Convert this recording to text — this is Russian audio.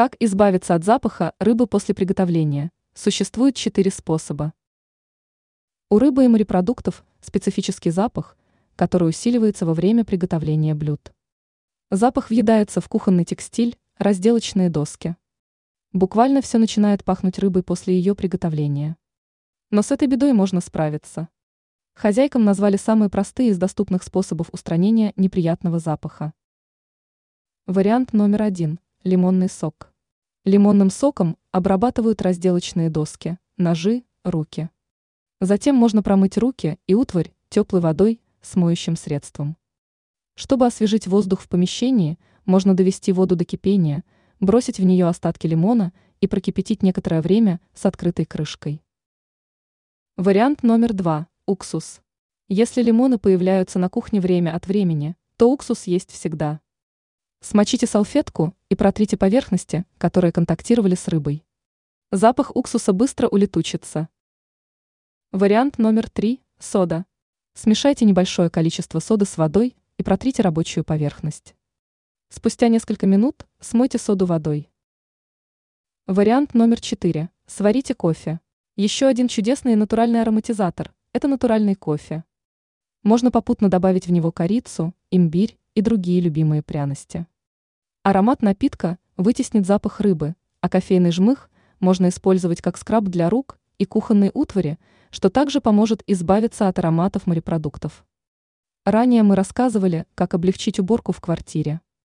Как избавиться от запаха рыбы после приготовления? Существует четыре способа. У рыбы и морепродуктов специфический запах, который усиливается во время приготовления блюд. Запах въедается в кухонный текстиль, разделочные доски. Буквально все начинает пахнуть рыбой после ее приготовления. Но с этой бедой можно справиться. Хозяйкам назвали самые простые из доступных способов устранения неприятного запаха. Вариант номер один – лимонный сок. Лимонным соком обрабатывают разделочные доски, ножи, руки. Затем можно промыть руки и утварь теплой водой с моющим средством. Чтобы освежить воздух в помещении, можно довести воду до кипения, бросить в нее остатки лимона и прокипятить некоторое время с открытой крышкой. Вариант номер два – уксус. Если лимоны появляются на кухне время от времени, то уксус есть всегда. Смочите салфетку и протрите поверхности, которые контактировали с рыбой. Запах уксуса быстро улетучится. Вариант номер три – сода. Смешайте небольшое количество соды с водой и протрите рабочую поверхность. Спустя несколько минут смойте соду водой. Вариант номер четыре – сварите кофе. Еще один чудесный натуральный ароматизатор – это натуральный кофе. Можно попутно добавить в него корицу, имбирь и другие любимые пряности. Аромат напитка вытеснит запах рыбы, а кофейный жмых можно использовать как скраб для рук и кухонной утвари – что также поможет избавиться от ароматов морепродуктов. Ранее мы рассказывали, как облегчить уборку в квартире.